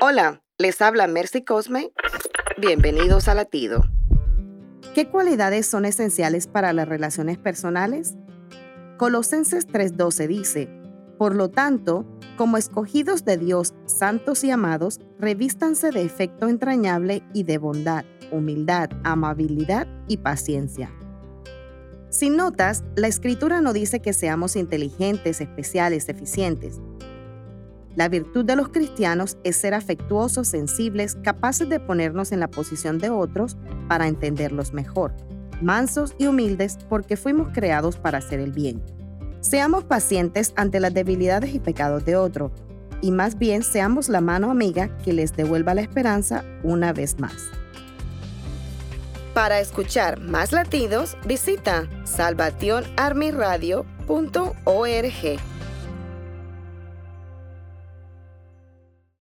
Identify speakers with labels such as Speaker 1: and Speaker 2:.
Speaker 1: Hola, les habla Mercy Cosme. Bienvenidos a Latido.
Speaker 2: ¿Qué cualidades son esenciales para las relaciones personales? Colosenses 3:12 dice, Por lo tanto, como escogidos de Dios, santos y amados, revístanse de efecto entrañable y de bondad, humildad, amabilidad y paciencia. Si notas, la escritura no dice que seamos inteligentes, especiales, eficientes. La virtud de los cristianos es ser afectuosos, sensibles, capaces de ponernos en la posición de otros para entenderlos mejor, mansos y humildes porque fuimos creados para hacer el bien. Seamos pacientes ante las debilidades y pecados de otro, y más bien seamos la mano amiga que les devuelva la esperanza una vez más.
Speaker 1: Para escuchar más latidos, visita salvationarmyradio.org.